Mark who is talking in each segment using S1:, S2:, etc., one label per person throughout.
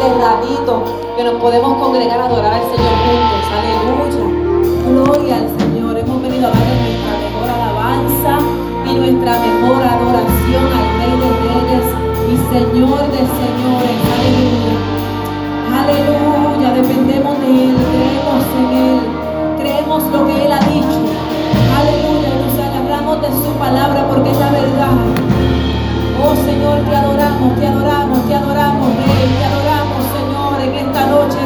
S1: este que nos podemos congregar a adorar al Señor juntos. Aleluya. Gloria al Señor. Hemos venido a darle nuestra mejor alabanza y nuestra mejor adoración al Rey de Reyes y Señor de Señores. Aleluya. Aleluya. Dependemos de Él. Creemos en Él. Creemos lo que Él ha dicho. Aleluya. Nos agarramos de su palabra porque es la verdad. Oh Señor, te adoramos, te adoramos, te adoramos, Rey. Te adoramos. Lord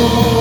S1: Oh.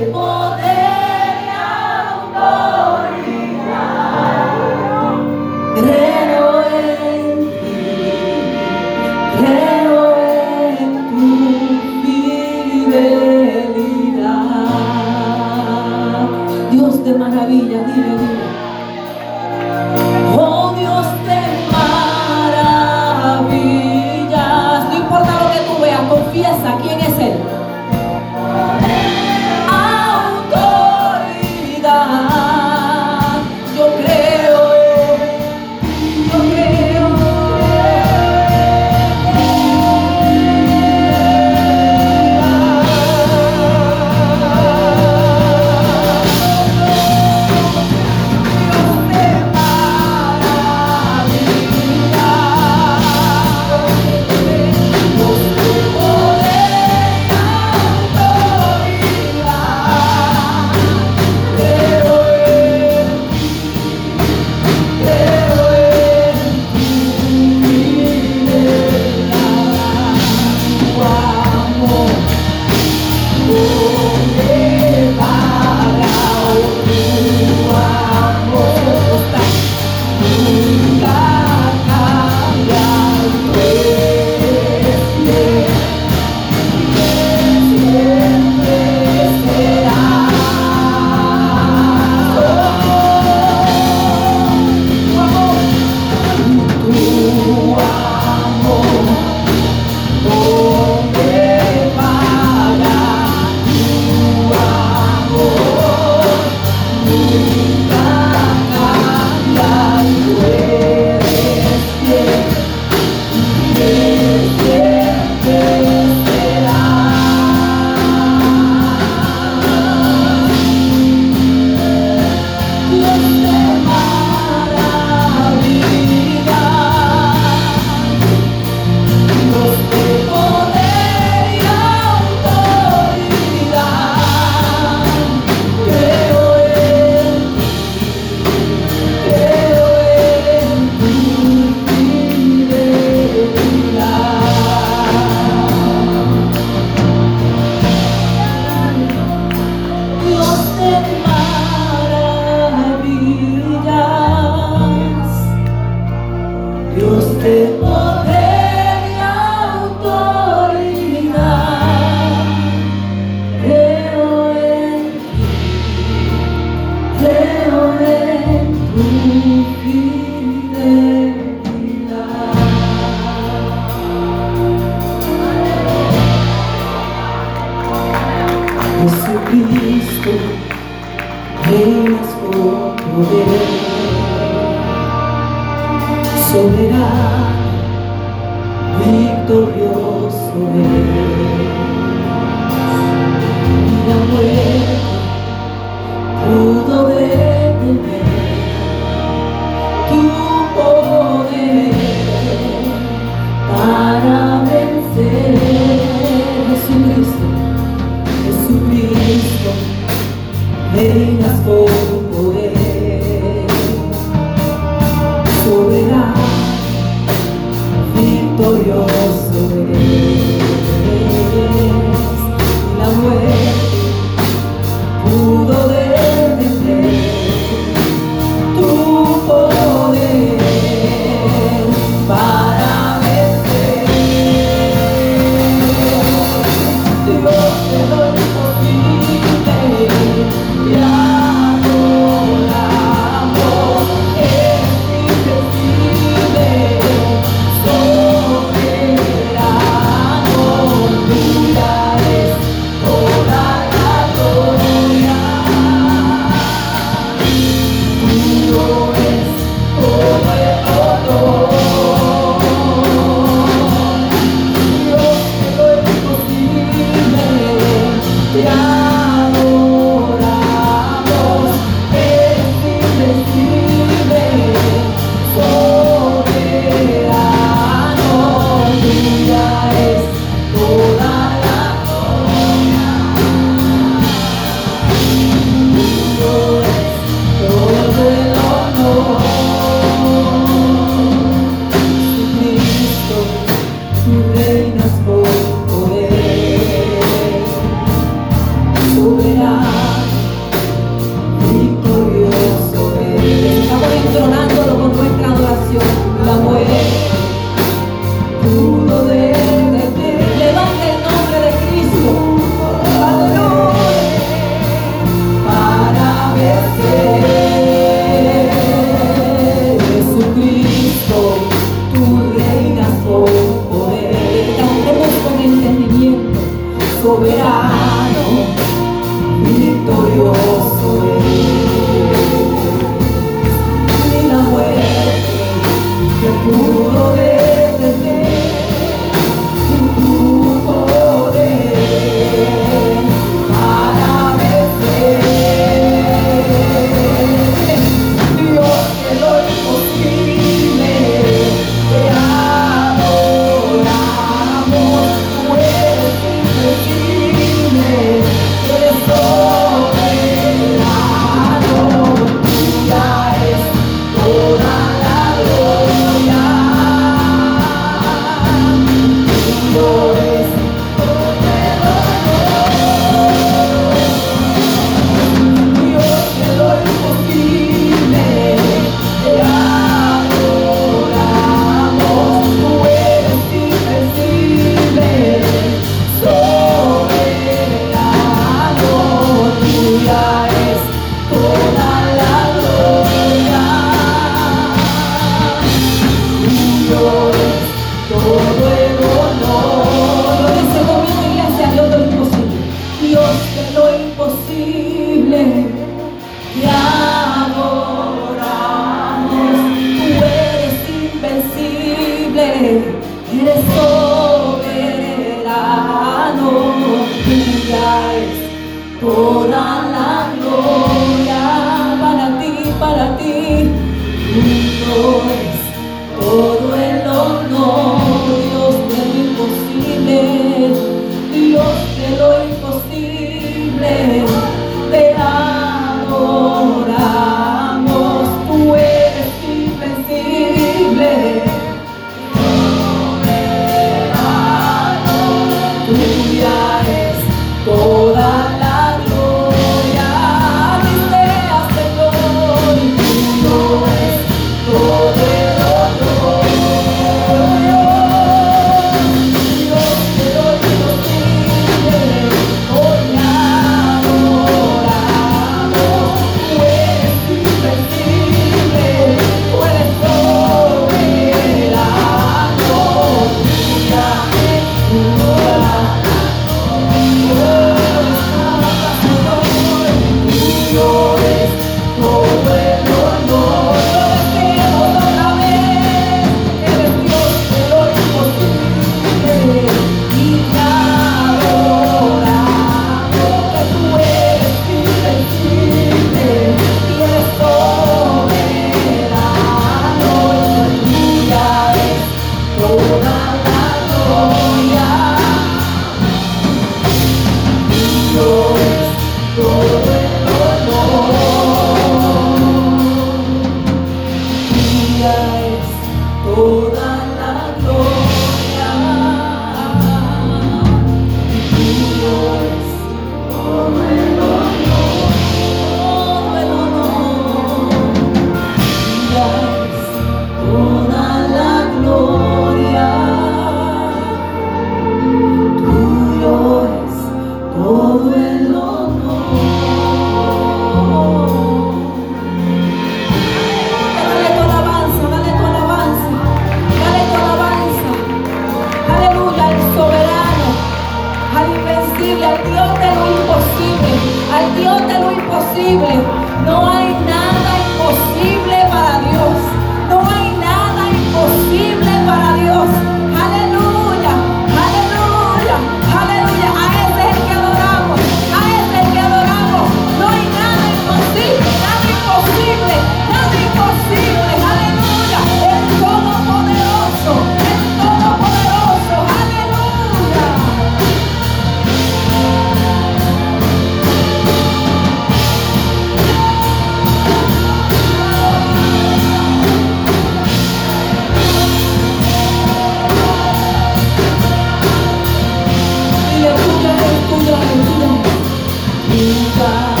S1: passar.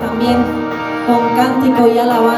S1: También con cántico y alabanza.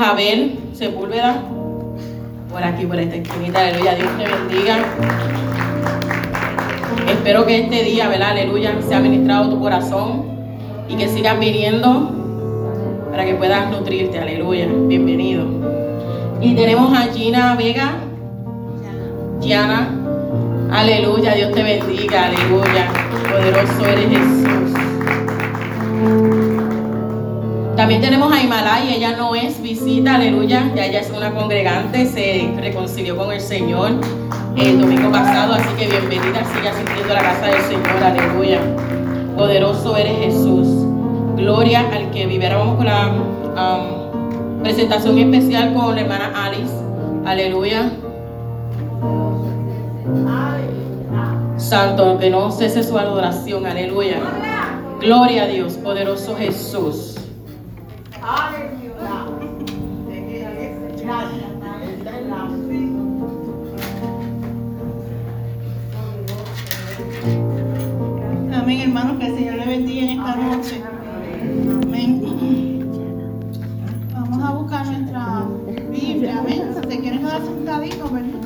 S1: A
S2: Abel Sepúlveda. Por aquí, por esta esquinita. Aleluya. Dios te bendiga. Espero que este día, ¿verdad? Aleluya, sea ministrado tu corazón y que sigas viniendo para que puedas nutrirte. Aleluya. Bienvenido. Y tenemos a Gina Vega. Giana. Aleluya. Dios te bendiga. Aleluya. Poderoso eres Jesús. También tenemos a Himalaya, ella no es visita, aleluya, ya ella es una congregante, se reconcilió con el Señor el domingo pasado, así que bienvenida, sigue asistiendo a la casa del Señor, aleluya. Poderoso eres Jesús, gloria al que vive. Ahora vamos con la um, presentación especial con la hermana Alice, aleluya. Santo, que no cese su adoración, aleluya. Gloria a Dios, poderoso Jesús.
S3: Amén, hermanos, que el Señor le bendiga en esta noche. Amén. Vamos a buscar nuestra Biblia, amén. Si se quieren quedar sentaditos, ¿verdad?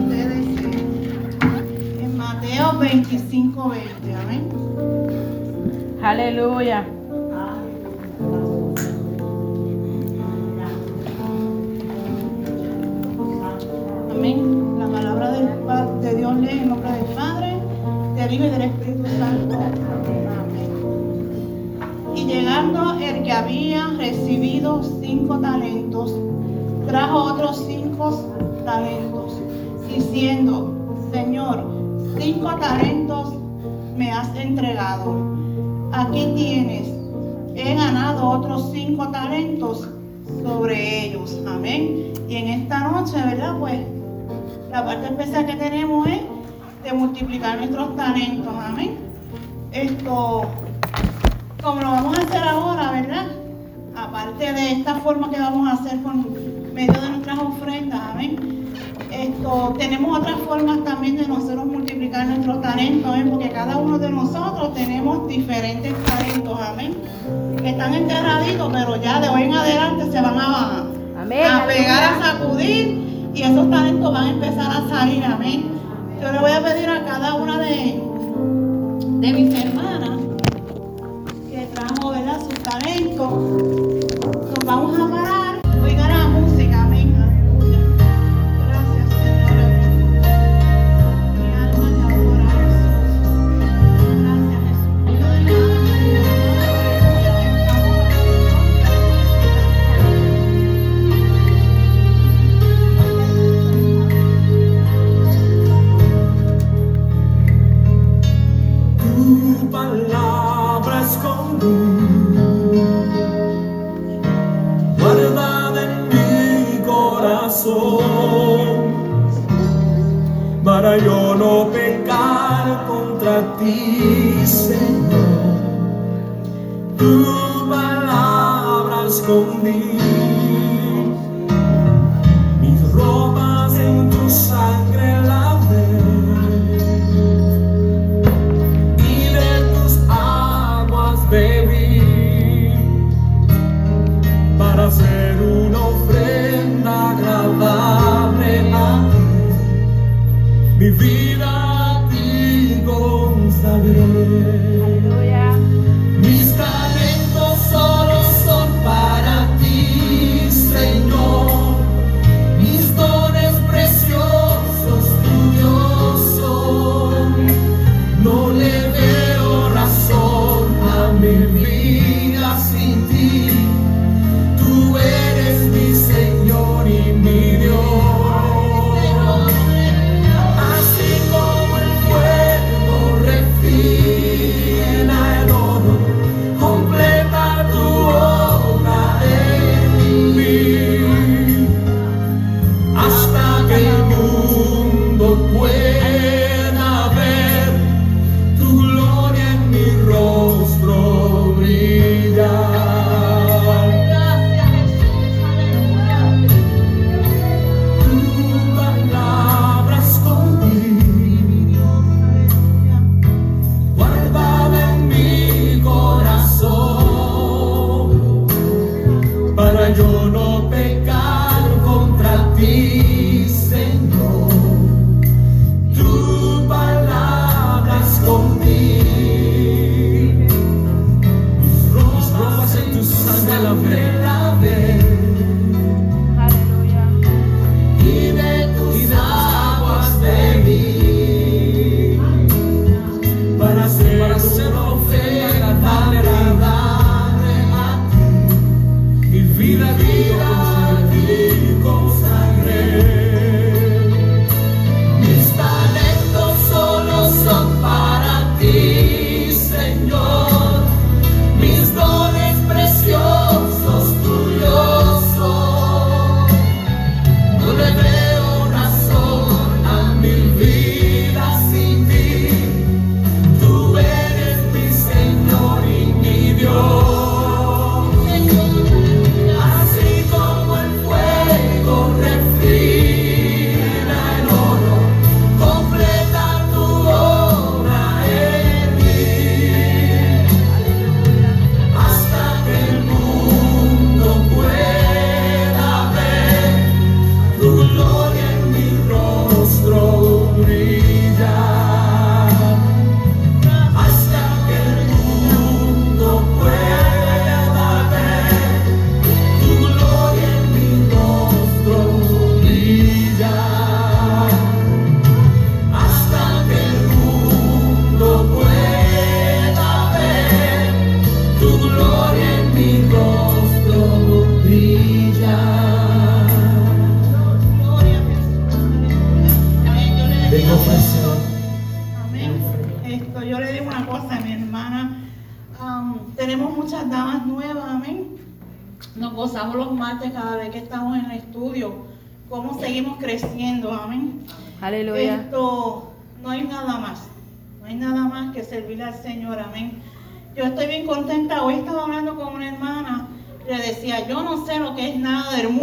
S3: Ustedes eh, en Mateo 25, 20, amén.
S2: Aleluya.
S3: Amén. La palabra del de Dios lee en nombre del Padre, del Hijo y del Espíritu Santo. Amén. Y llegando el que había recibido cinco talentos, trajo otros cinco talentos, diciendo, Señor, cinco talentos me has entregado. Aquí tienes, he ganado otros cinco talentos sobre ellos. Amén. Y en esta noche, ¿verdad? Pues la parte especial que tenemos es de multiplicar nuestros talentos. Amén. Esto, como lo vamos a hacer ahora, ¿verdad? Aparte de esta forma que vamos a hacer con medio de nuestras ofrendas, amén. Esto, tenemos otras formas también de nosotros multiplicar nuestros talentos, amén, porque cada uno de nosotros tenemos diferentes talentos, amén. Que están enterraditos, pero ya de hoy en adelante se van a, a pegar, a sacudir y esos talentos van a empezar a salir, amén. Yo le voy a pedir a cada una de, de mis hermanas que trajo ¿verdad? sus talentos. Nos vamos a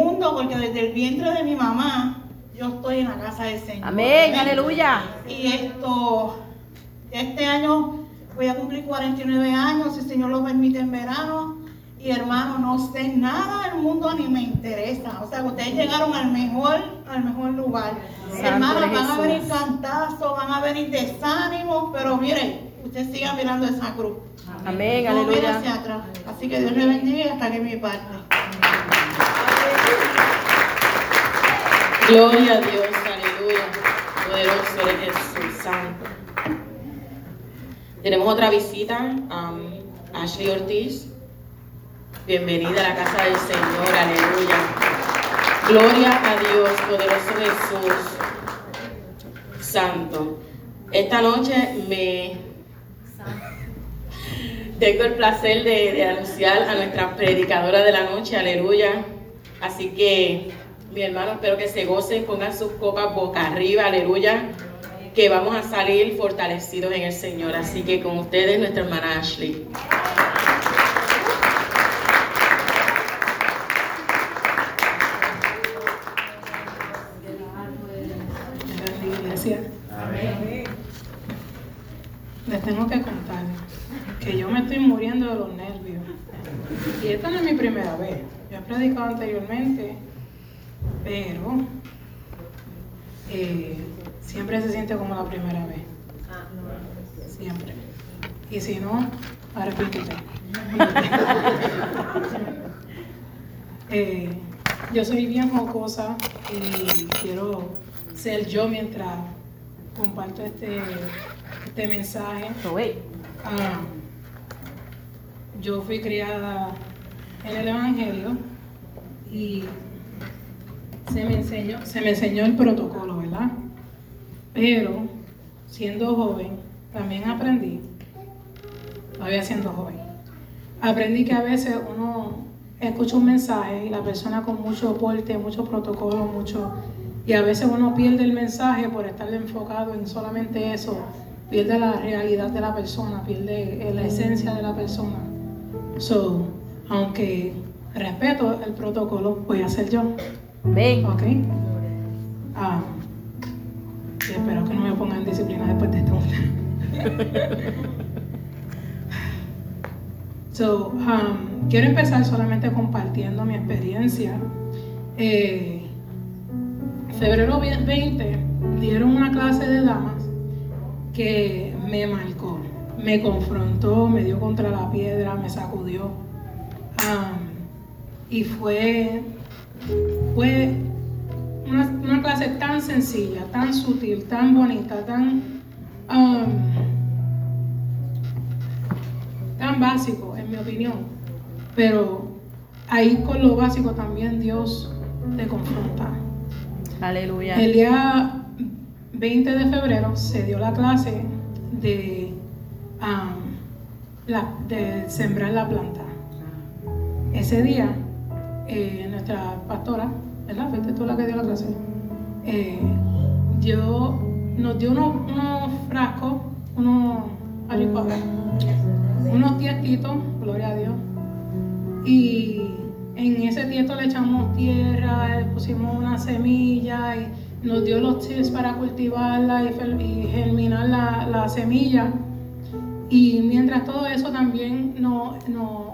S4: mundo,
S3: porque desde el vientre de mi mamá, yo estoy en la casa del Señor.
S5: Amén. Aleluya.
S3: Y esto, este año voy a cumplir 49 años, si el Señor lo permite en verano. Y hermano, no sé nada del mundo ni me interesa. O sea, ustedes llegaron al mejor, al mejor lugar.
S5: De
S3: van a venir cantazos, van a venir desánimos, pero miren, usted siga mirando esa cruz.
S5: Amén.
S3: No
S5: Aleluya.
S3: hacia atrás. Así que Dios le bendiga hasta que mi parte.
S2: Gloria a Dios, aleluya. Poderoso eres Jesús Santo. Tenemos otra visita, um, Ashley Ortiz. Bienvenida a la casa del Señor, aleluya. Gloria a Dios, poderoso Jesús Santo. Esta noche me tengo el placer de, de anunciar a nuestra predicadora de la noche, aleluya. Así que, mi hermano, espero que se gocen, pongan sus copas boca arriba, aleluya. Que vamos a salir fortalecidos en el Señor. Así que con ustedes, nuestra hermana Ashley.
S6: Iglesia. Les tengo que contar que yo me estoy muriendo de los nervios. Y esta no es mi primera vez. Yo he predicado anteriormente, pero eh, siempre se siente como la primera vez. Siempre. Y si no, arrepíntete. Eh, yo soy bien jocosa y quiero ser yo mientras comparto este, este mensaje.
S5: Wait.
S6: Ah, yo fui criada en el Evangelio y se me enseñó, se me enseñó el protocolo, ¿verdad? Pero siendo joven, también aprendí, todavía siendo joven, aprendí que a veces uno escucha un mensaje y la persona con mucho porte, mucho protocolo, mucho... Y a veces uno pierde el mensaje por estar enfocado en solamente eso, pierde la realidad de la persona, pierde eh, la esencia de la persona. So, aunque respeto el protocolo, voy a ser yo,
S5: Amén.
S6: ¿ok? Ah, espero que no me pongan en disciplina después de esto. So, um, quiero empezar solamente compartiendo mi experiencia. Eh, febrero 20 dieron una clase de damas que me marcó, me confrontó, me dio contra la piedra, me sacudió. Um, y fue, fue una, una clase tan sencilla, tan sutil, tan bonita, tan, um, tan básico, en mi opinión. Pero ahí con lo básico también Dios te confronta.
S5: Aleluya.
S6: El día 20 de febrero se dio la clase de, um, la- de sembrar la planta. Ese día, eh, nuestra pastora, ¿verdad? Fuiste tú la que dio la clase. Eh, nos dio unos, frascos, unos, it? unos tiestitos, gloria a Dios. Y en ese tiesto le echamos tierra, le pusimos una semilla y nos dio los tips para cultivarla y germinar la, la semilla. Y mientras todo eso también nos,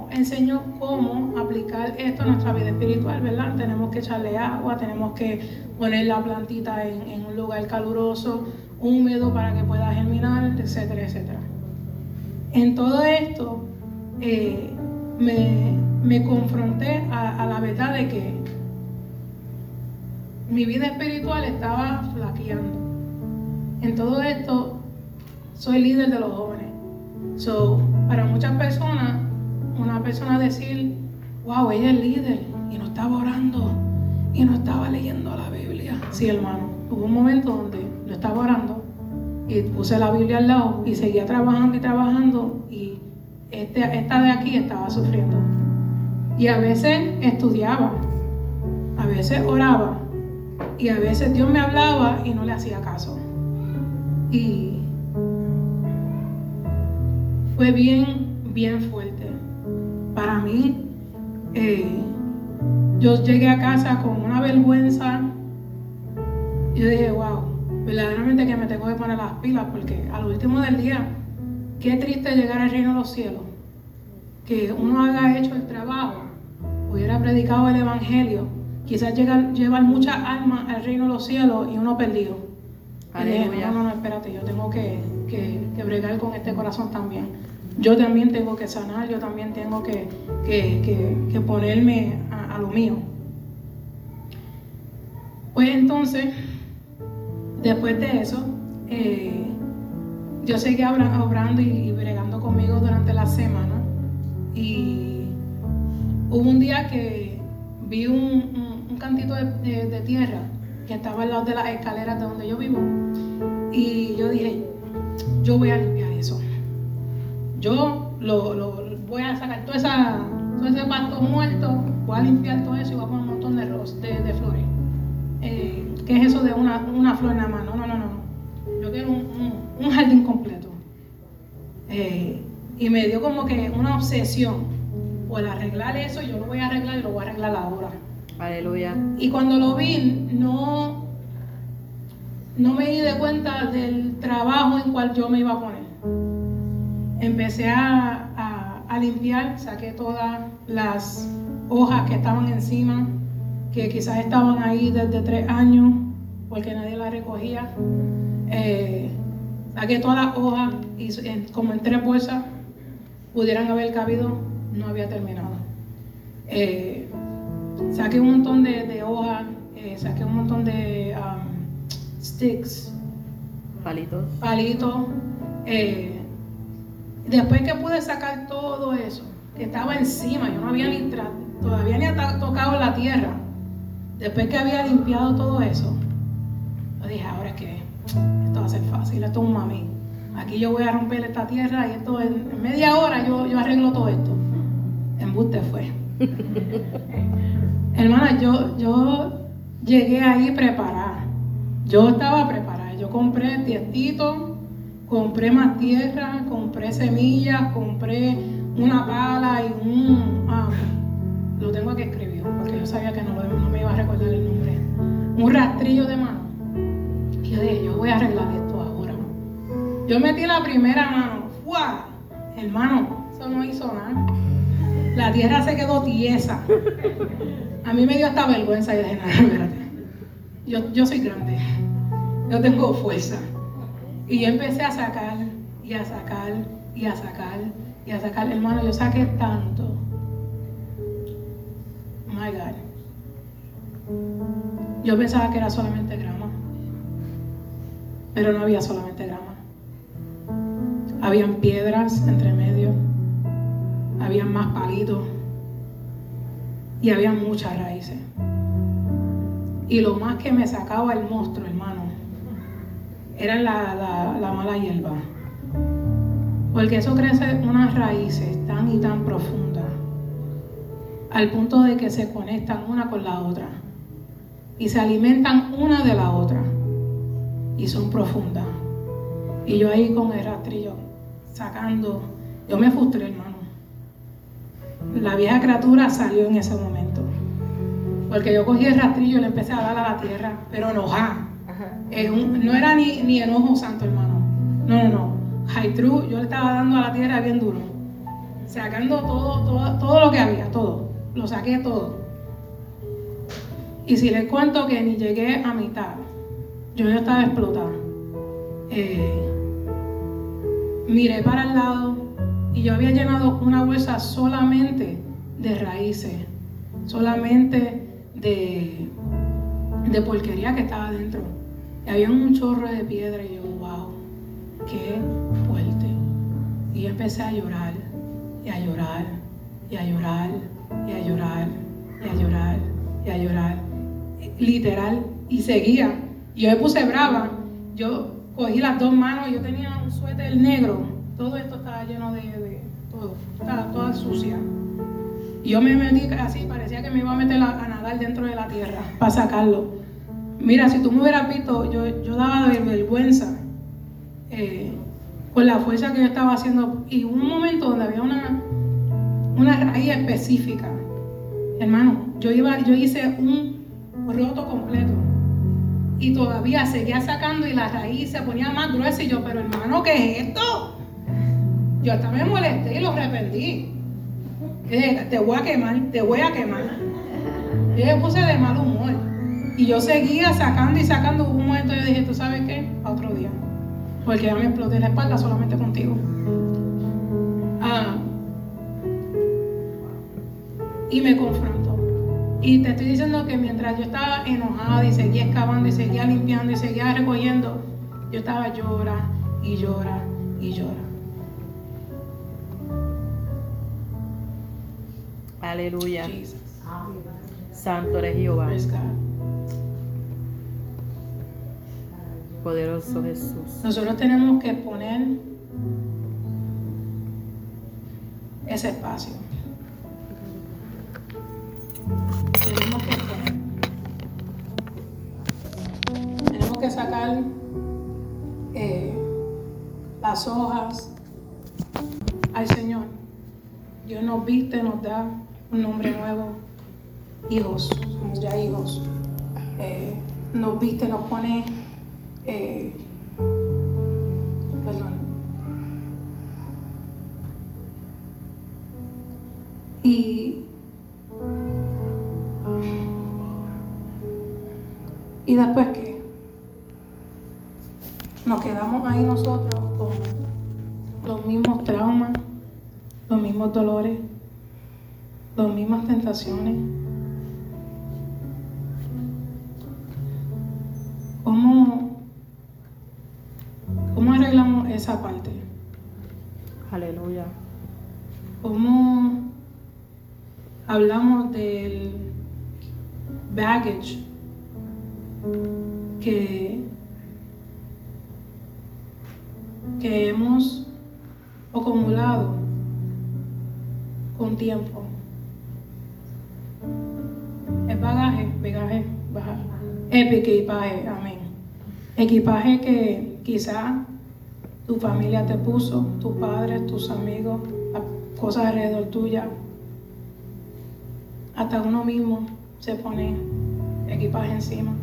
S6: enseñó cómo aplicar esto a nuestra vida espiritual, ¿verdad? Tenemos que echarle agua, tenemos que poner la plantita en, en un lugar caluroso, húmedo para que pueda germinar, etcétera, etcétera. En todo esto eh, me, me confronté a, a la verdad de que mi vida espiritual estaba flaqueando. En todo esto soy líder de los jóvenes. So, para muchas personas, una persona decir, wow, ella es líder y no estaba orando y no estaba leyendo la Biblia. Sí, hermano, hubo un momento donde no estaba orando y puse la Biblia al lado y seguía trabajando y trabajando y este, esta de aquí estaba sufriendo. Y a veces estudiaba, a veces oraba y a veces Dios me hablaba y no le hacía caso. Y fue bien, bien fuerte. Para mí, eh, yo llegué a casa con una vergüenza. Yo dije, wow, verdaderamente que me tengo que poner las pilas porque al último del día, qué triste llegar al reino de los cielos. Que uno haga hecho el trabajo, hubiera predicado el evangelio, quizás llegar, llevar muchas almas al reino de los cielos y uno perdido. Y dije, no, no, no, espérate, yo tengo que, que, que bregar con este corazón también. Yo también tengo que sanar, yo también tengo que, que, que- ponerme a, lo mío. Pues entonces, después de eso, eh, yo seguí obra- obrando y, y bregando conmigo durante la semana. Y hubo un día que vi un, cantito de, de- tierra que estaba al lado de las escaleras de donde yo vivo. Y yo dije, yo voy a limpiar. Yo lo, lo- voy a sacar todo, esa, todo ese pasto muerto, voy a limpiar todo eso y voy a poner un montón de, ros- de, de flores. Eh, ¿Qué es eso de una, una flor nada más? No, no, no, no. Yo quiero un, un- un jardín completo. Eh, y me dio como que una obsesión. Por arreglar eso, yo lo voy a arreglar y lo voy a arreglar ahora.
S5: Aleluya.
S6: Y cuando lo vi, no, no me di de cuenta del trabajo en cual yo me iba a poner. Empecé a, a- a limpiar, saqué todas las hojas que estaban encima, que quizás estaban ahí desde tres años, porque nadie las recogía. Eh, saqué todas las hojas y en- como en tres bolsas pudieran haber cabido, no había terminado. Eh, saqué un montón de, de hojas, eh, saqué un montón de um, sticks,
S5: Palitos.
S6: palitos. eh, después que pude sacar todo eso, que estaba encima, yo no había ni todavía ni tocado la tierra. Después que había limpiado todo eso, yo dije, ahora es que esto va a ser fácil, esto es un mami. Aquí yo voy a romper esta tierra y esto en, en media hora yo, yo arreglo todo esto. Embuste fue. Hermana, yo, yo llegué ahí preparada. Yo estaba preparada. Yo compré tiestito, compré más tierra, compré semillas, compré una pala y un... ah, lo tengo aquí escribido porque yo sabía que no, me iba a recordar el nombre. Un rastrillo de mano. Y yo dije, yo voy a arreglar esto ahora. Yo metí la primera mano. ¡Fua! Hermano, eso no hizo nada. La tierra se quedó tiesa. A mí me dio hasta vergüenza y dije, no, espérate. Yo, yo soy grande. Yo tengo fuerza. Y yo empecé a sacar y a sacar y a sacar y a sacar. Hermano, yo saqué tanto. My God. Yo pensaba que era solamente grama. Pero no había solamente grama. Habían piedras entre medio. Habían más palitos. Y había muchas raíces. Y lo más que me sacaba el monstruo, hermano, era la, la, la mala hierba. Porque eso crece unas raíces tan y tan profundas, al punto de que se conectan una con la otra y se alimentan una de la otra y son profundas. Y yo ahí con el rastrillo sacando, yo me frustré, hermano. La vieja criatura salió en ese momento. Porque yo cogí el rastrillo y le empecé a dar a la tierra, pero enojada. No era ni, enojo santo, hermano. No, no, no. High true, yo le estaba dando a la tierra bien duro. Sacando todo, todo, todo lo que había, todo. Lo saqué todo. Y si les cuento que ni llegué a mitad, yo ya estaba explotada. Eh, miré para el lado y yo había llenado una bolsa solamente de raíces, solamente de, de porquería que estaba dentro. Y había un chorro de piedra y yo, wow, qué fuerte. Y yo empecé a llorar, y a llorar, y a llorar, y a llorar, y a llorar, y a llorar. Literal, y seguía. Yo me puse brava. Yo cogí las dos manos, yo tenía un suéter negro. Todo esto estaba lleno de, de todo, estaba toda sucia. Y yo me metí así, parecía que me iba a meter a, a nadar dentro de la tierra para sacarlo. Mira, si tú me hubieras visto, yo, yo daba de vergüenza eh, con la fuerza que yo estaba haciendo. Y hubo un momento donde había una, una raíz específica. Hermano, yo, iba, yo hice un roto completo. Y todavía seguía sacando y la raíz se ponía más gruesa. Y yo, pero hermano, ¿qué es esto? Yo hasta me molesté y lo arrepentí. Te voy a quemar, te voy a quemar. Yo me puse de mal humor. Y yo seguía sacando y sacando. Hubo un momento yo dije, ¿tú sabes qué? A otro día. Porque ya me exploté la espalda solamente contigo. Ah. Y me confrontó. Y te estoy diciendo que mientras yo estaba enojada y seguía excavando y seguía limpiando y seguía recogiendo, yo estaba llora y llora y llora.
S5: Aleluya.
S6: Jesus.
S5: Santo eres Jehová. Poderoso Jesús.
S6: Nosotros tenemos que poner ese espacio. Tenemos que poner. Tenemos que sacar eh, las hojas al Señor. Dios nos viste, nos da un nombre nuevo. Hijos, somos ya hijos. Eh, nos viste, nos pone eh, perdón. Y, y después qué? Nos quedamos ahí nosotros con los mismos traumas, los mismos dolores, las mismas tentaciones. ¿Cómo, ¿Cómo arreglamos esa parte?
S5: Aleluya.
S6: ¿Cómo hablamos del baggage que, que hemos acumulado con tiempo? Es bagaje, bagaje, bagaje. Equipaje, amén. Equipaje que Quizá tu familia te puso, tus padres, tus amigos, cosas alrededor tuya. Hasta uno mismo se pone equipaje encima.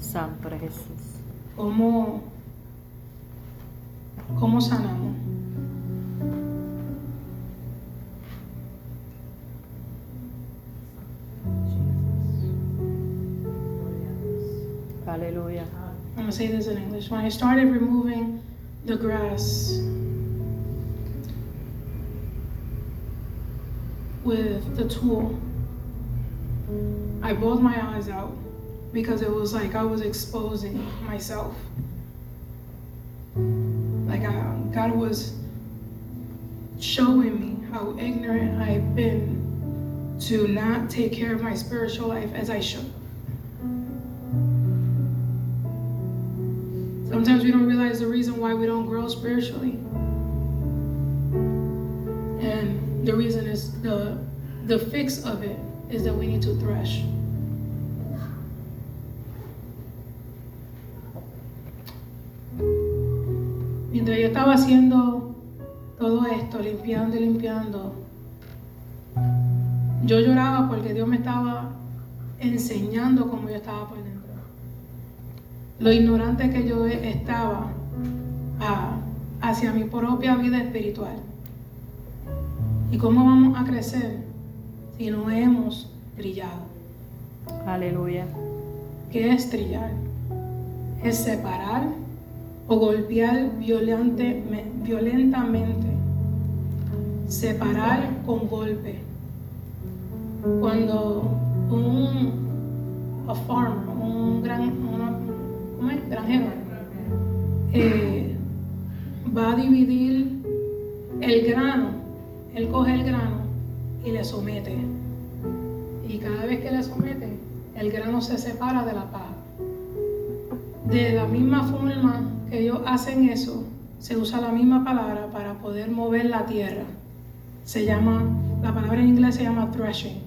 S5: Santo Jesús.
S6: ¿Cómo, cómo sanamos? Aleluya. Say this in English. When I started removing the grass with the tool, I bawled my eyes out because it was like I was exposing myself. Like I, God was showing me how ignorant I've been to not take care of my spiritual life as I should. Sometimes we don't realize the reason why we don't grow spiritually. And the reason is the the fix of it is that we need to thresh. Mientras yo estaba haciendo todo esto, limpiando y limpiando, yo lloraba porque Dios me estaba enseñando cómo yo estaba por dentro. Lo ignorante que yo estaba ah, hacia mi propia vida espiritual. ¿Y cómo vamos a crecer si no hemos trillado?
S5: Aleluya.
S6: ¿Qué es trillar? Es separar o golpear violentamente. Separar con golpe. Cuando un a farmer, un gran, una- ¿cómo eh, va a dividir el grano, él coge el grano y le somete. Y cada vez que le somete, el grano se separa de la paja. De la misma forma que ellos hacen eso, se usa la misma palabra para poder mover la tierra. Se llama, la palabra en inglés se llama threshing.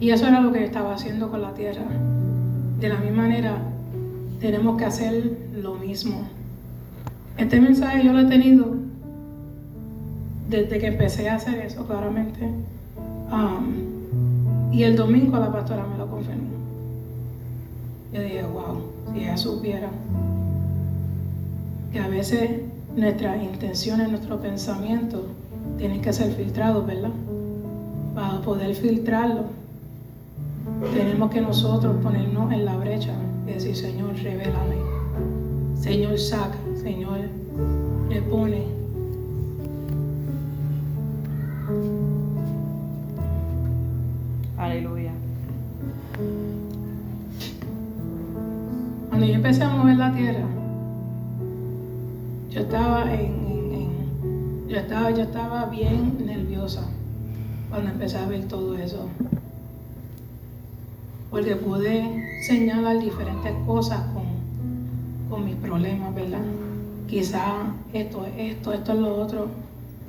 S6: Y eso era lo que estaba haciendo con la tierra. De la misma manera, tenemos que hacer lo mismo. Este mensaje yo lo he tenido desde que empecé a hacer eso, claramente. Um, y el domingo la pastora me lo confirmó. Yo dije, wow, si ella supiera que a veces nuestras intenciones, nuestros pensamientos tienen que ser filtrados, ¿verdad? Para poder filtrarlo, tenemos que nosotros ponernos en la brecha y decir, Señor, revélame. Señor, saca. Señor, repone.
S5: Aleluya.
S6: Cuando yo empecé a mover la tierra, yo estaba en, en- en- yo estaba, yo estaba bien nerviosa cuando empecé a ver todo eso. Porque pude señalar diferentes cosas con, con mis problemas, ¿verdad? Quizá esto es esto, esto es lo otro.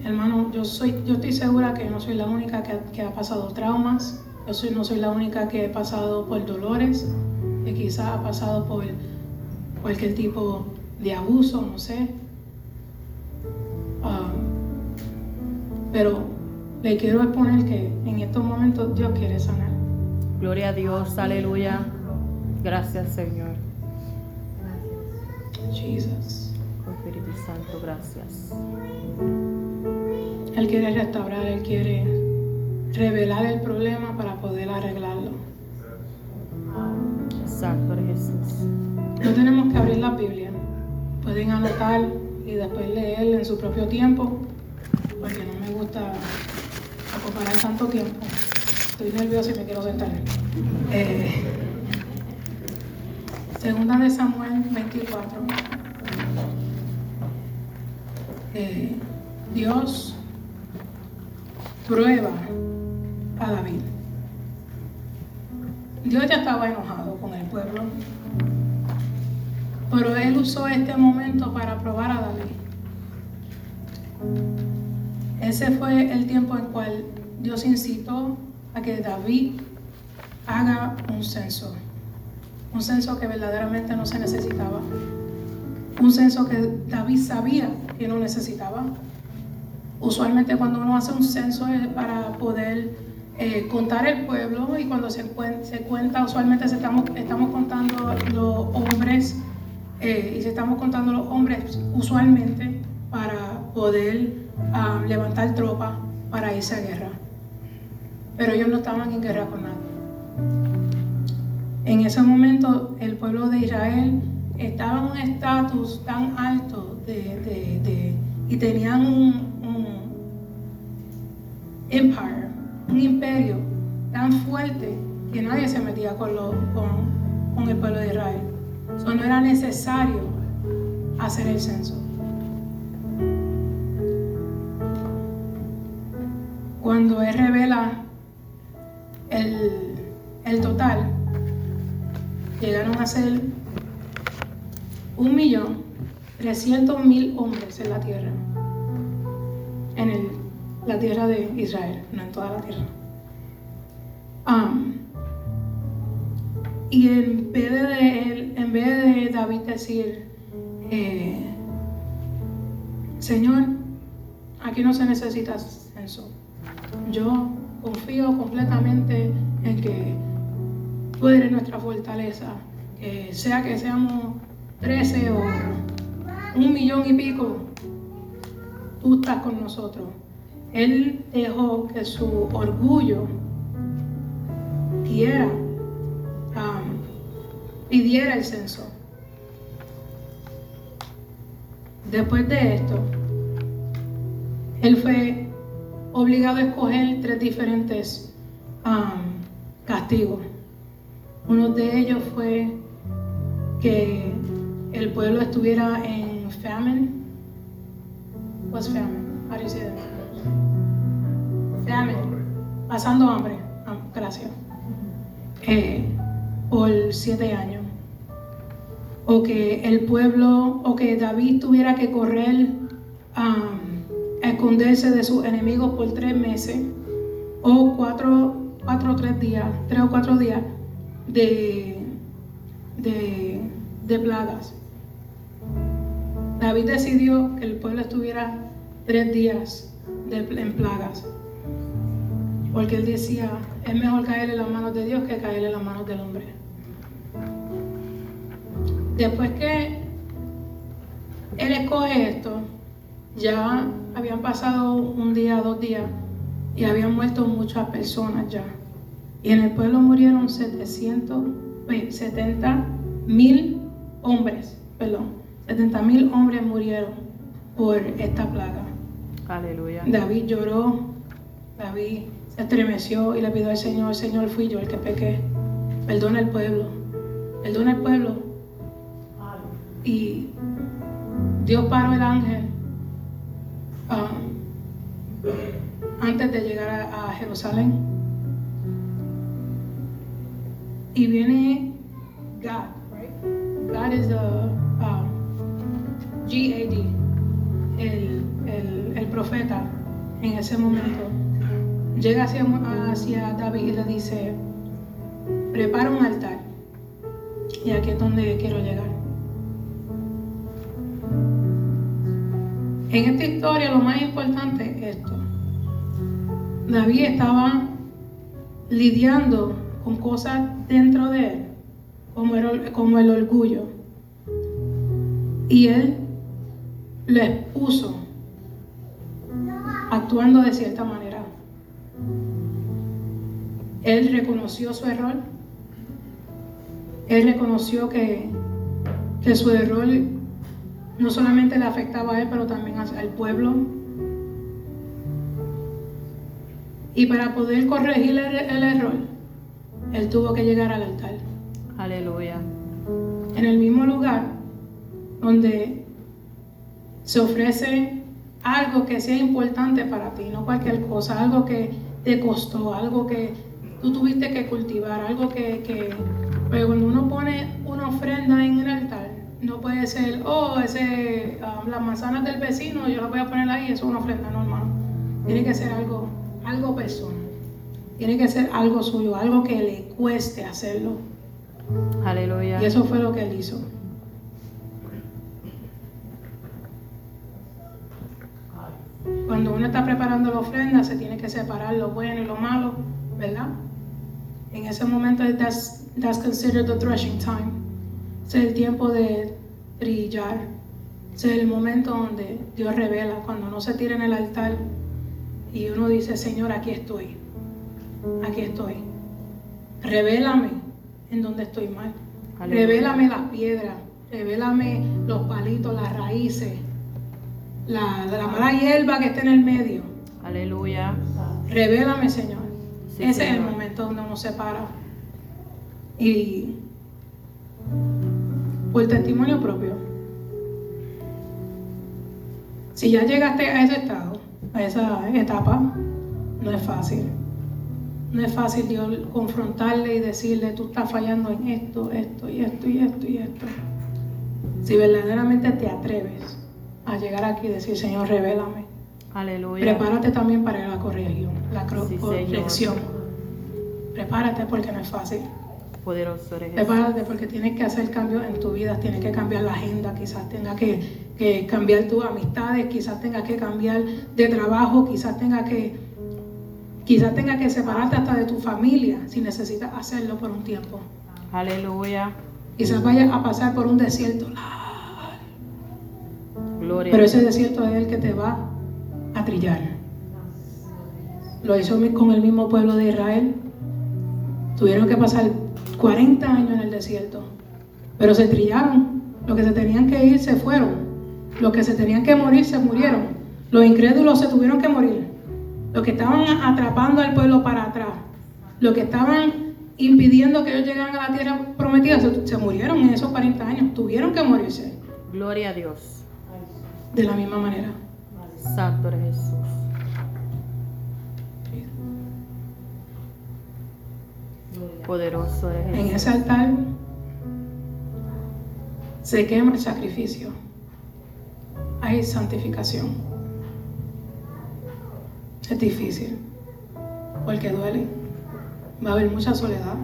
S6: Hermano, yo soy, yo estoy segura que no soy la única que, que ha pasado traumas. Yo soy, no soy la única que he pasado por dolores, que quizá ha pasado por cualquier tipo de abuso, no sé. Ah, pero le quiero exponer que en estos momentos Dios quiere sanar.
S5: Gloria a Dios. Aleluya. Gracias, Señor.
S6: Jesus.
S5: Oh, Espíritu Santo, gracias.
S6: Él quiere restaurar, Él quiere revelar el problema para poder arreglarlo.
S5: Santo eres Jesús.
S6: No tenemos que abrir la Biblia. Pueden anotar y después leer en su propio tiempo, porque no me gusta acomparar tanto tiempo. Estoy nerviosa y me quiero sentar. Eh, segunda de Samuel 24. Eh, Dios prueba a David. Dios ya estaba enojado con el pueblo, pero él usó este momento para probar a David. Ese fue el tiempo en cual Dios incitó a que David haga un censo. Un censo que verdaderamente no se necesitaba. Un censo que David sabía que no necesitaba. Usualmente cuando uno hace un censo es para poder eh, contar el pueblo y cuando se, cuen- se cuenta, usualmente estamos, contando los hombres eh, y se estamos contando los hombres usualmente para poder ah, levantar tropas para irse a guerra. Pero ellos no estaban en guerra con nadie. En ese momento el pueblo de Israel estaba en un estatus tan alto y tenían un, empire, un imperio tan fuerte que nadie se metía con, con, el pueblo de Israel. So, no era necesario hacer el censo. Cuando él revela el, el total, llegaron a ser un millón trescientos mil hombres en la tierra, en el- la tierra de Israel, no en toda la tierra. Y en vez de en vez de David decir, eh, Señor, aquí no se necesita censo. Yo confío completamente en que tú eres nuestra fortaleza. Que sea que seamos 13 o un millón y pico, tú estás con nosotros. Él dejó que su orgullo um, pidiera el censo. Después de esto, él fue obligado a escoger tres diferentes um, castigos. Uno de ellos fue que el pueblo estuviera en famine. What's famine? How do you say that? Famine. Pasando hambre. Ah, gracias. Eh, por siete años. O que el pueblo, o que David tuviera que correr um, esconderse de sus enemigos por tres meses. O cuatro, cuatro tres días, tres o cuatro días de, de, de plagas. David decidió que el pueblo estuviera tres días en plagas. Porque él decía, es mejor caer en las manos de Dios que caer en las manos del hombre. Después que él escoge esto, ya habían pasado un día, dos días, y habían muerto muchas personas ya. Y en el pueblo murieron 700, ve, 70 mil hombres, perdón, 70 mil hombres murieron por esta plaga.
S5: Aleluya.
S6: David lloró, David se estremeció y le pidió al Señor, Señor, fui yo el que pequé, perdona el pueblo, perdona el pueblo. Y Dios paró el ángel ah, antes de llegar a, Jerusalén. Y viene God, right? God is um, G-A-D, el, el, el profeta en ese momento. Llega hacia, hacia David y le dice, prepara un altar. Y aquí es donde quiero llegar. En esta historia lo más importante es esto. David estaba lidiando con cosas dentro de él, como el, como el orgullo. Y él lo expuso actuando de cierta manera. Él reconoció su error. Él reconoció que, que su error no solamente le afectaba a él, pero también al pueblo. Y para poder corregir el, el error, él tuvo que llegar al altar.
S5: Aleluya.
S6: En el mismo lugar donde se ofrece algo que sea importante para ti, no cualquier cosa, algo que te costó, algo que tú tuviste que cultivar, algo que, que pero cuando uno pone una ofrenda en el altar, no puede ser, oh, ese, um, las manzanas del vecino, yo las voy a poner ahí, eso es una ofrenda normal. Tiene que ser algo, algo personal. Tiene que ser algo suyo, algo que le cueste hacerlo.
S5: Aleluya.
S6: Y eso fue lo que él hizo. Cuando uno está preparando la ofrenda, se tiene que separar lo bueno y lo malo, ¿verdad? En ese momento, that's, that's considered the threshing time. Es el tiempo de trillar. Ese es el momento donde Dios revela, cuando uno se tira en el altar y uno dice, Señor, aquí estoy. Aquí estoy. Revélame en donde estoy mal.
S5: Aleluya.
S6: Revélame las piedras, revélame los palitos, las raíces, la, la mala hierba que está en el medio.
S5: Aleluya.
S6: Revélame, Señor.
S5: Sí,
S6: Ese es el momento donde uno se para. Y por testimonio propio, si ya llegaste a ese estado, a esa etapa, no es fácil. No es fácil Dios confrontarle y decirle, tú estás fallando en esto, esto y esto y esto y esto. Si verdaderamente te atreves a llegar aquí y decir, Señor, revélame.
S5: Aleluya.
S6: Prepárate también para la corrección, la
S5: Sí,
S6: corrección. Prepárate porque no es fácil.
S5: Poderoso eres.
S6: Prepárate porque tienes que hacer cambios en tu vida, tienes que cambiar la agenda, quizás tengas que, que cambiar tus amistades, quizás tengas que cambiar de trabajo, quizás tengas que quizás tengas que separarte hasta de tu familia si necesitas hacerlo por un tiempo.
S5: Aleluya.
S6: Quizás vayas a pasar por un desierto,
S5: Gloria.
S6: pero ese desierto es el que te va a trillar. Lo hizo con el mismo pueblo de Israel. Tuvieron que pasar 40 años en el desierto, pero se trillaron. Los que se tenían que ir se fueron. Los que se tenían que morir se murieron. Los incrédulos se tuvieron que morir. Los que estaban atrapando al pueblo para atrás. Los que estaban impidiendo que ellos llegaran a la tierra prometida se, se murieron en esos 40 años. Tuvieron que morirse
S5: Gloria a Dios.
S6: de la misma manera.
S5: Santo Jesús. Poderoso eres
S6: En ese altar se quema el sacrificio. Hay santificación. Es difícil porque duele. Va a haber mucha soledad.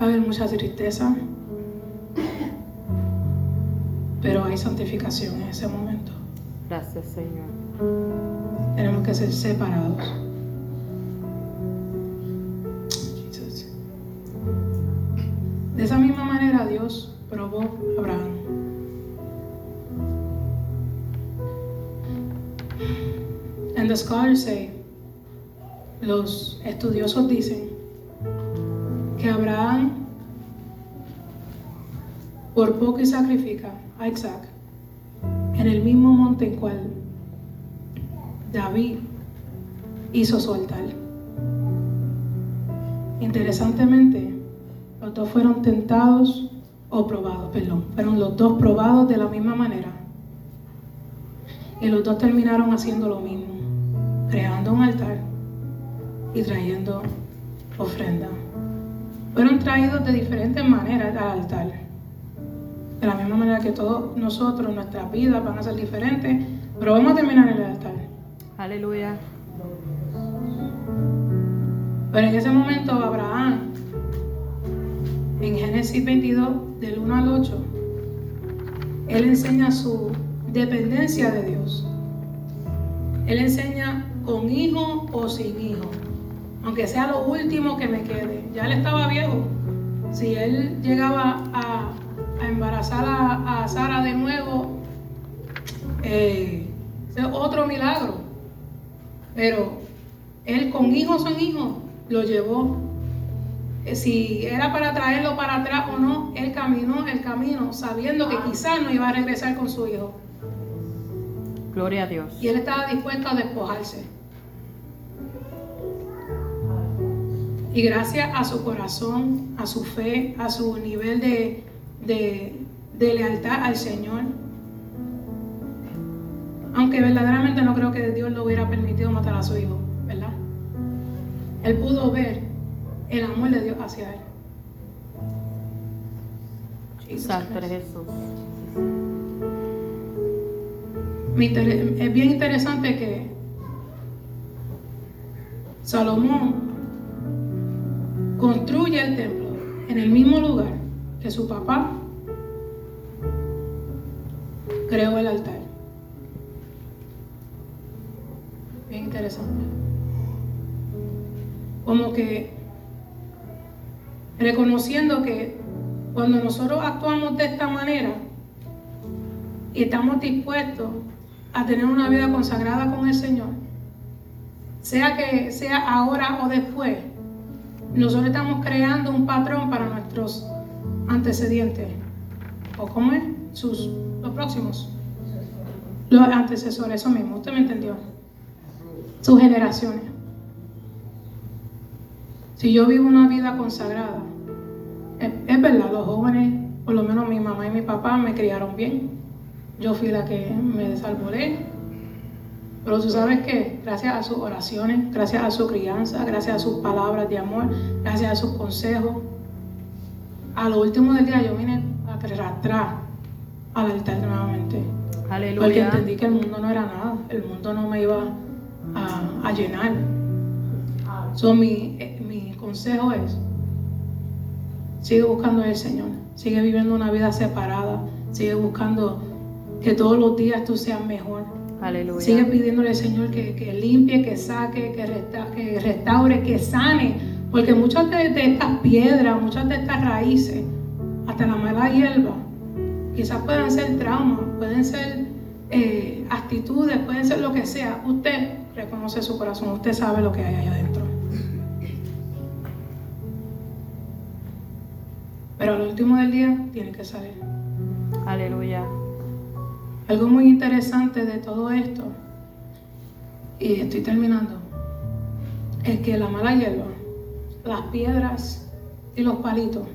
S6: Va a haber mucha tristeza. Pero hay santificación en ese momento.
S5: Gracias, Señor.
S6: Tenemos que ser separados. De esa misma manera Dios probó a Abraham. And the scholars say, los estudiosos dicen que Abraham por poco y sacrifica a Isaac en el mismo monte en cual David hizo su altar. Interesantemente, los dos fueron tentados o probados, perdón, fueron los dos probados de la misma manera. Y los dos terminaron haciendo lo mismo, creando un altar y trayendo ofrenda. Fueron traídos de diferentes maneras al altar. De la misma manera que todos nosotros, nuestras vidas van a ser diferentes, pero vamos a terminar en el altar.
S5: Aleluya.
S6: Pero en ese momento Abraham, en Génesis 22, del 1 al 8, él enseña su dependencia de Dios. Él enseña con hijo o sin hijo, aunque sea lo último que me quede. Ya él estaba viejo. Si él llegaba a, embarazar a, Sara de nuevo, eh, es otro milagro. Pero él con hijos son hijos, lo llevó. Eh, Si era para traerlo para atrás o no, él caminó el camino sabiendo que quizás no iba a regresar con su hijo.
S5: Gloria a Dios.
S6: Y él estaba dispuesto a despojarse. Y gracias a su corazón, a su fe, a su nivel de, de, de lealtad al Señor, aunque verdaderamente no creo que Dios lo hubiera permitido matar a su hijo, ¿verdad? Él pudo ver el amor de Dios hacia él.
S5: Eres Jesús.
S6: Es bien interesante que Salomón construye el templo en el mismo lugar que su papá creó el altar. Bien interesante. Como que reconociendo que cuando nosotros actuamos de esta manera, y estamos dispuestos a tener una vida consagrada con el Señor, sea que sea ahora o después, nosotros estamos creando un patrón para nuestros antecedentes. ¿O cómo es? Sus, los próximos. Los antecesores, eso mismo. ¿Usted me entendió? Sus generaciones. Si yo vivo una vida consagrada, es, es verdad, los jóvenes, por lo menos mi mamá y mi papá me criaron bien. Yo fui la que me desalboré. Pero tú sabes que gracias a sus oraciones, gracias a su crianza, gracias a sus palabras de amor, gracias a sus consejos, a lo último del día yo vine a atrás al altar nuevamente. Porque
S5: Aleluya.
S6: entendí que el mundo no era nada, el mundo no me iba a, a llenar. So, mi, eh, mi consejo es, sigue buscando al Señor, sigue viviendo una vida separada, sigue buscando que todos los días tú seas mejor.
S5: Aleluya.
S6: Sigue pidiéndole al Señor que, que limpie, que saque, que, resta- que restaure, que sane. Porque muchas de, de estas piedras, muchas de estas raíces, hasta la mala hierba, quizás puedan ser traumas, pueden ser eh, actitudes, pueden ser lo que sea. Usted reconoce su corazón, usted sabe lo que hay allá adentro. Pero al último del día tiene que salir.
S5: Aleluya.
S6: Algo muy interesante de todo esto, y estoy terminando, es que la mala hierba, las piedras y los palitos,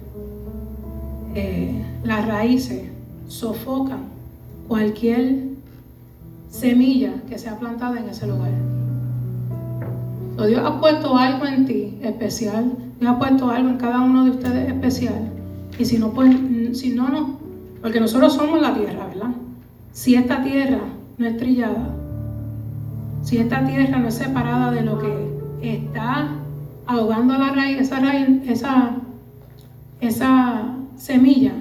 S6: eh, las raíces sofocan cualquier semilla que sea plantada en ese lugar. Dios ha puesto algo en ti especial, Dios ha puesto algo en cada uno de ustedes especial. Y si no, pues, si no, no, porque nosotros somos la tierra, ¿verdad? Si esta tierra no es trillada, si esta tierra no es separada de lo que está ahogando la raíz, esa raíz, esa, esa semilla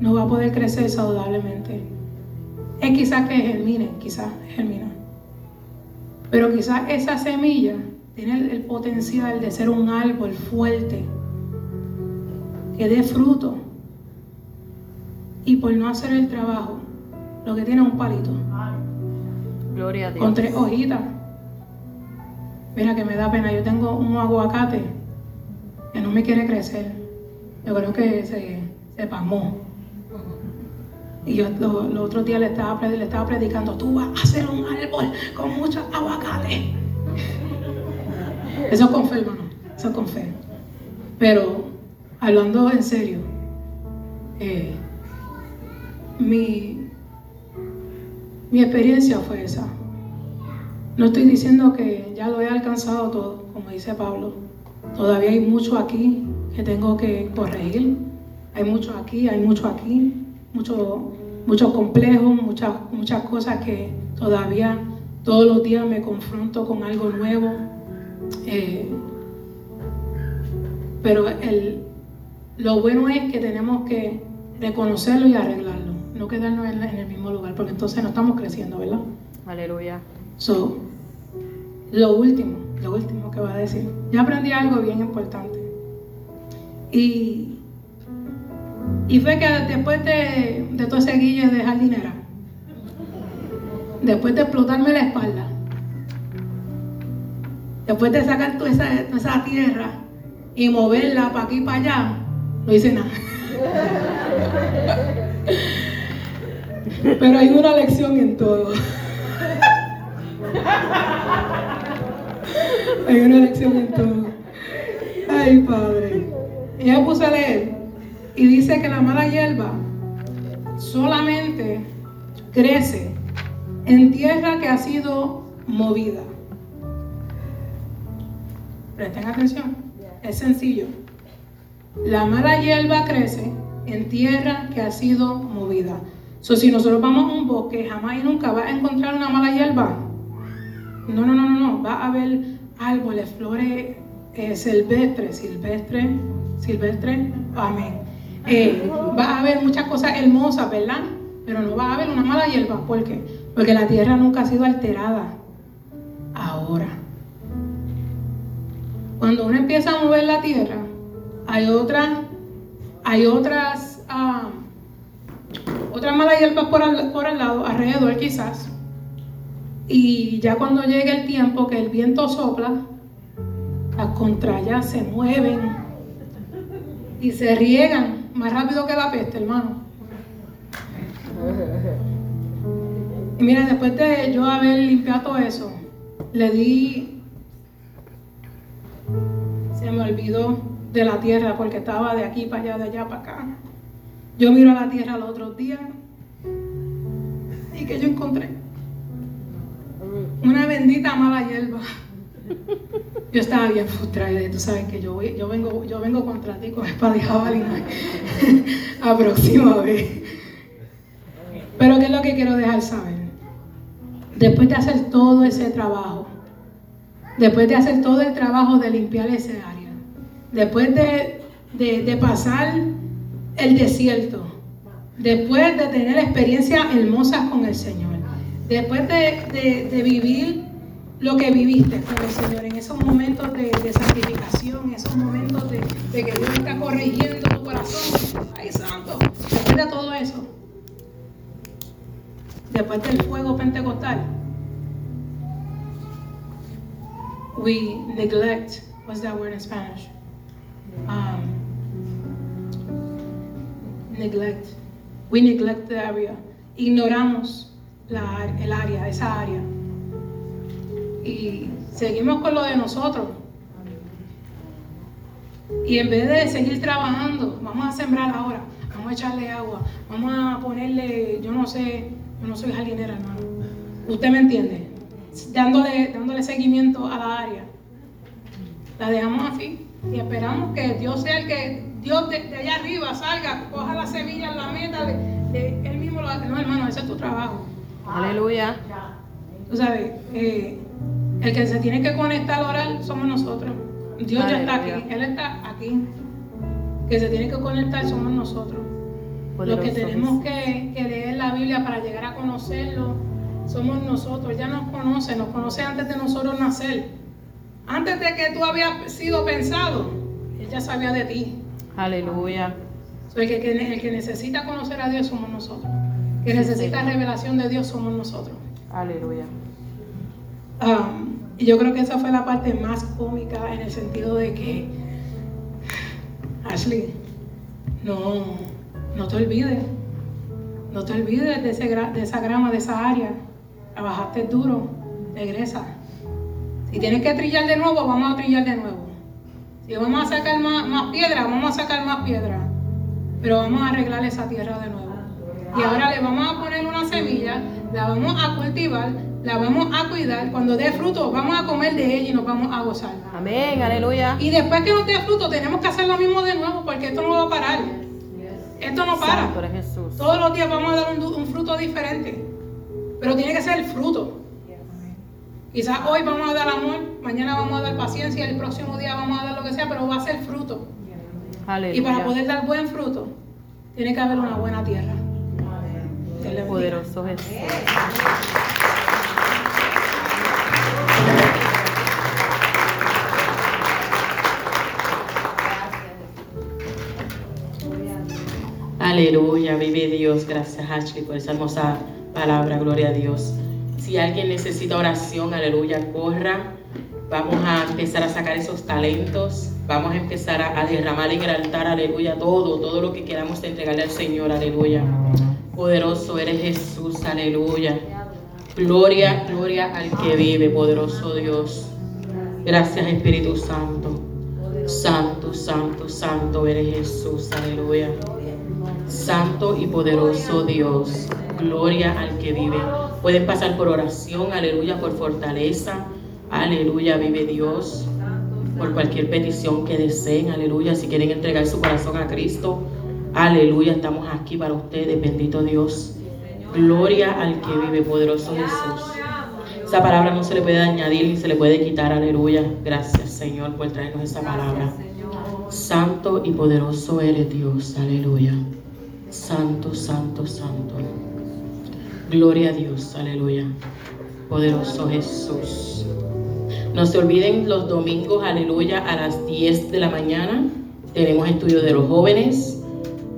S6: no va a poder crecer saludablemente. Es quizás que germine, quizás germina. Pero quizás esa semilla tiene el, el potencial de ser un árbol fuerte, que dé fruto. Y por no hacer el trabajo, lo que tiene es un palito
S5: Gloria a Dios.
S6: con tres hojitas. Mira que me da pena, yo tengo un aguacate que no me quiere crecer. Yo creo que se, se pasmó. Y yo lo- los otros días le estaba, le estaba predicando, tú vas a hacer un árbol con muchos aguacates. Eso es con fe, hermano. Eso es con fe. Pero hablando en serio, eh, mi, mi experiencia fue esa. No estoy diciendo que ya lo he alcanzado todo, como dice Pablo. Todavía hay mucho aquí que tengo que corregir. Hay mucho aquí, hay mucho aquí, mucho, muchos complejos, muchas, muchas cosas que todavía todos los días me confronto con algo nuevo. Eh, pero el, lo bueno es que tenemos que reconocerlo y arreglarlo, no quedarnos en, el mismo lugar, porque entonces no estamos creciendo, ¿verdad?
S5: Aleluya.
S6: So, lo último, lo último que voy a decir. Ya aprendí algo bien importante. Y, y fue que después de, de todo ese guille de jardinera, después de explotarme la espalda, después de sacar toda esa, toda esa tierra y moverla para aquí y para allá, no hice nada. Pero hay una lección en todo. Hay una lección en todo. Ay, Padre. Y yo puse a leer. Y dice que la mala hierba solamente crece en tierra que ha sido movida. Presten atención. Es sencillo. La mala hierba crece en tierra que ha sido movida. So, si nosotros vamos a un bosque, jamás y nunca vas a encontrar una mala hierba. No, no, no, no, no. Va a haber árboles, flores eh, silvestres, silvestres, silvestres, amén. Eh, va a haber muchas cosas hermosas, ¿verdad? Pero no va a haber una mala hierba. ¿Por qué? Porque la tierra nunca ha sido alterada. Ahora. Cuando uno empieza a mover la tierra, hay otras, hay otras, ah, otras malas hierbas por al, por al lado, alrededor quizás. Y ya cuando llegue el tiempo que el viento sopla, las cosas contra allá se mueven y se riegan más rápido que la peste, hermano. Y mira, después de yo haber limpiado todo eso, le di, se me olvidó de la tierra porque estaba de aquí para allá, de allá para acá. Yo miro a la tierra los otros días y que yo encontré una bendita mala hierba. Yo estaba bien frustrada tú sabes que yo, yo, vengo, yo vengo contra ti con espada y a próxima vez. Pero ¿qué es lo que quiero dejar saber? Después de hacer todo ese trabajo, después de hacer todo el trabajo de limpiar ese área, después de, de- pasar el desierto, después de tener experiencias hermosas con el Señor, después de, de- de vivir lo que viviste con el Señor, en esos momentos de, de santificación, esos momentos de, de que Dios está corrigiendo tu corazón, ay santo, después de todo eso, después del fuego pentecostal, we neglect, what's that word in Spanish? Um, neglect. We neglect the area. Ignoramos la, el área, esa área. Y seguimos con lo de nosotros. Y en vez de seguir trabajando, vamos a sembrar ahora, vamos a echarle agua, vamos a ponerle, yo no sé, yo no soy jardinera, hermano. ¿Usted me entiende? Dándole, dándole seguimiento a la área. La dejamos así y esperamos que Dios sea el que, Dios de, de allá arriba salga, coja la semilla, la meta, de, de- Él mismo lo hace. No, hermano, ese es tu trabajo.
S5: Aleluya.
S6: Tú sabes, eh, el que se tiene que conectar al orar somos nosotros. Dios ya está aquí. Él está aquí. Que se tiene que conectar somos nosotros. Los que tenemos que, que leer la Biblia para llegar a conocerlo somos nosotros. Ya nos conoce, nos conoce antes de nosotros nacer. Antes de que tú habías sido pensado, Él ya sabía de ti.
S5: Aleluya.
S6: El, que, que- el que necesita conocer a Dios somos nosotros. El que necesita revelación de Dios somos nosotros.
S5: Aleluya.
S6: Um, y yo creo que esa fue la parte más cómica en el sentido de que, Ashley, no, no te olvides, no te olvides de, ese de esa grama, de esa área. Trabajaste duro, regresa. Si tienes que trillar de nuevo, vamos a trillar de nuevo. Si vamos a sacar más, más piedra, vamos a sacar más piedra. Pero vamos a arreglar esa tierra de nuevo. Y ahora le vamos a poner una semilla, la vamos a cultivar, la vamos a cuidar. Cuando dé fruto, vamos a comer de ella y nos vamos a gozar.
S5: Amén. Aleluya.
S6: Y después que nos dé fruto, tenemos que hacer lo mismo de nuevo, porque esto no va a parar. Esto no para. Todos los días vamos a dar un, un fruto diferente. Pero tiene que ser el fruto. Quizás hoy vamos a dar amor, mañana vamos a dar paciencia, el próximo día vamos a dar lo que sea, pero va a ser fruto.
S5: Aleluya.
S6: Y para poder dar buen fruto, tiene que haber una buena tierra. Bendiga.
S5: Poderoso Jesús.
S2: Aleluya, vive Dios. Gracias, Ashley, por esa hermosa palabra. Gloria a Dios. Si alguien necesita oración, aleluya, corra. Vamos a empezar a sacar esos talentos. Vamos a empezar a, derramar en el altar, aleluya, todo, todo lo que queramos entregarle al Señor, aleluya. Poderoso eres Jesús, aleluya. Gloria, gloria al que vive, poderoso Dios. Gracias, Espíritu Santo. Santo, santo, santo eres Jesús, aleluya. Santo y poderoso Dios, gloria al que vive. Pueden pasar por oración, aleluya, por fortaleza, aleluya, vive Dios. Por cualquier petición que deseen, aleluya. Si quieren entregar su corazón a Cristo, aleluya, estamos aquí para ustedes, bendito Dios. Gloria al que vive, poderoso Jesús. Esa palabra no se le puede añadir ni se le puede quitar, aleluya. Gracias, Señor, por traernos esa palabra. Santo y poderoso eres Dios, aleluya. Santo, santo, santo. Gloria a Dios, aleluya. Poderoso Jesús. No se olviden los domingos, aleluya, a las 10 de la mañana. Tenemos estudio de los jóvenes.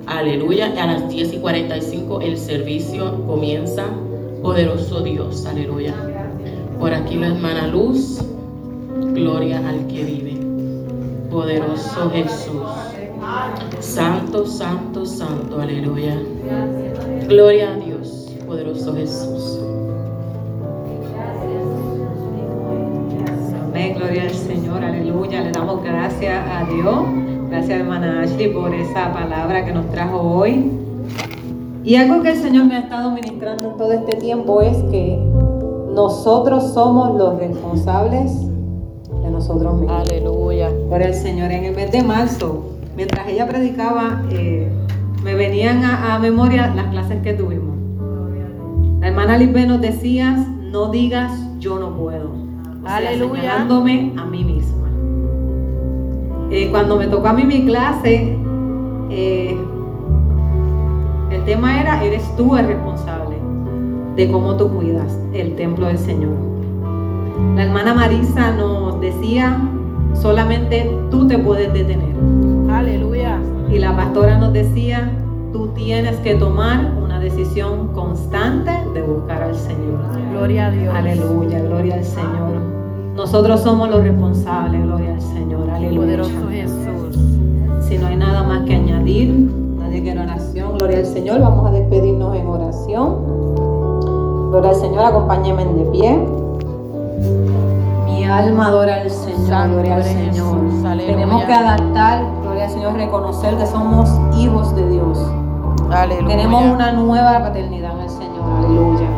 S2: Aleluya. A las 10 y 45 el servicio comienza. Poderoso Dios, aleluya. Por aquí la hermana Luz. Gloria al que vive. Poderoso Jesús. Santo, santo, santo. Aleluya. Gloria a Dios. Poderoso Jesús.
S7: Amén, gloria al Señor, aleluya. Le damos gracias a Dios. Gracias, hermana Ashley, por esa palabra que nos trajo hoy. Y algo que el Señor me ha estado ministrando en todo este tiempo es que nosotros somos los responsables de nosotros mismos.
S5: Aleluya.
S7: Por el Señor, en el mes de marzo, mientras ella predicaba, eh, me venían a, a memoria las clases que tuvimos. La hermana Lisbeth nos decía, no digas yo no puedo. O sea,
S5: Aleluya.
S7: señalándome a mí misma. Eh, cuando me tocó a mí mi clase, eh, el tema era, eres tú el responsable de cómo tú cuidas el templo del Señor. La hermana Marisa nos decía, solamente tú te puedes detener.
S5: Aleluya.
S7: Y la pastora nos decía, tú tienes que tomar decisión constante de buscar al Señor.
S5: Gloria a Dios.
S7: Aleluya, gloria al Señor. Nosotros somos los responsables, gloria al Señor. Aleluya.
S5: Poderoso Jesús.
S7: Si no hay nada más que añadir, nadie quiere oración, gloria al Señor. Vamos a despedirnos en oración. Gloria al Señor, acompáñenme de pie. Mi alma adora al Señor,
S5: Santo
S7: gloria al Señor.
S5: Jesús.
S7: Tenemos que adaptar, gloria al Señor, reconocer que somos hijos de Dios.
S5: Aleluya.
S7: Tenemos una nueva paternidad en el Señor, aleluya.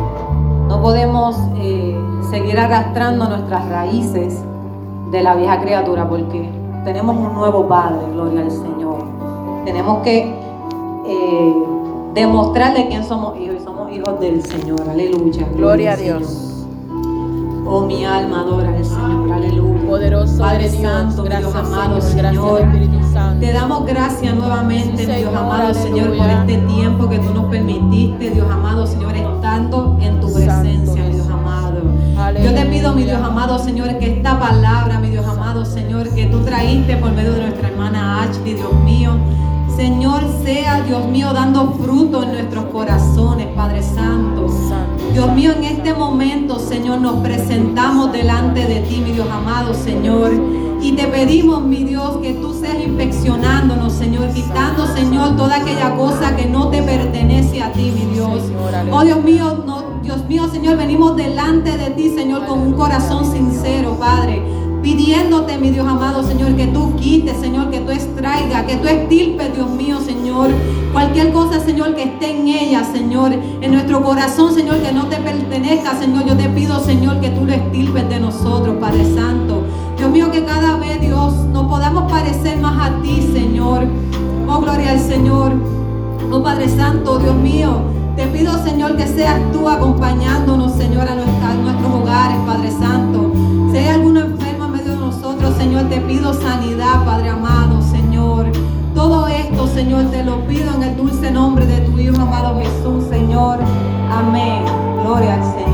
S7: No podemos eh, seguir arrastrando nuestras raíces de la vieja criatura porque tenemos un nuevo Padre, gloria al Señor. Tenemos que eh, demostrarle quién somos hijos y somos hijos del Señor, aleluya.
S5: Gloria a Dios.
S7: Señor. Oh, mi alma adora al Señor, aleluya.
S5: Poderoso
S7: Padre
S5: Dios.
S7: Santo,
S5: Gracias,
S7: Dios amado,
S5: Señor. Santo.
S7: Te damos gracias nuevamente,
S5: Sí,
S7: Dios amado, Señor, por este tiempo que tú nos permitiste, Dios amado, Señor, estando en tu
S5: Santo
S7: presencia, mi Dios amado.
S5: Aleluya.
S7: Yo te pido, mi Dios amado, Señor, que esta palabra, mi Dios amado, Señor, que tú traíste por medio de nuestra hermana Ashley, Dios mío, Señor, sea, Dios mío, dando fruto en nuestros corazones, Padre Santo. Dios mío, en este momento, Señor, nos presentamos delante de ti, mi Dios amado, Señor. Y te pedimos, mi Dios, que tú seas inspeccionándonos, Señor, quitando, Señor, toda aquella cosa que no te pertenece a ti, mi Dios. Oh Dios mío, no, Dios mío, Señor, venimos delante de ti, Señor, con un corazón sincero, Padre. Pidiéndote, mi Dios amado, Señor, que tú quites, Señor, que tú extraigas, que tú extirpes, Dios mío, Señor. Cualquier cosa, Señor, que esté en ella, Señor, en nuestro corazón, Señor, que no te pertenezca, Señor. Yo te pido, Señor, que tú lo extirpes de nosotros, Padre Santo. Dios mío, que cada vez, Dios, nos podamos parecer más a ti, Señor. Oh, gloria al Señor. Oh, Padre Santo, Dios mío. Te pido, Señor, que seas tú acompañándonos, Señor, a, nuestros hogares, Padre Santo. Si hay alguno Te pido sanidad, Padre amado, Señor. Todo esto, Señor, te lo pido en el dulce nombre de tu Hijo amado Jesús, Señor. Amén. Gloria al Señor.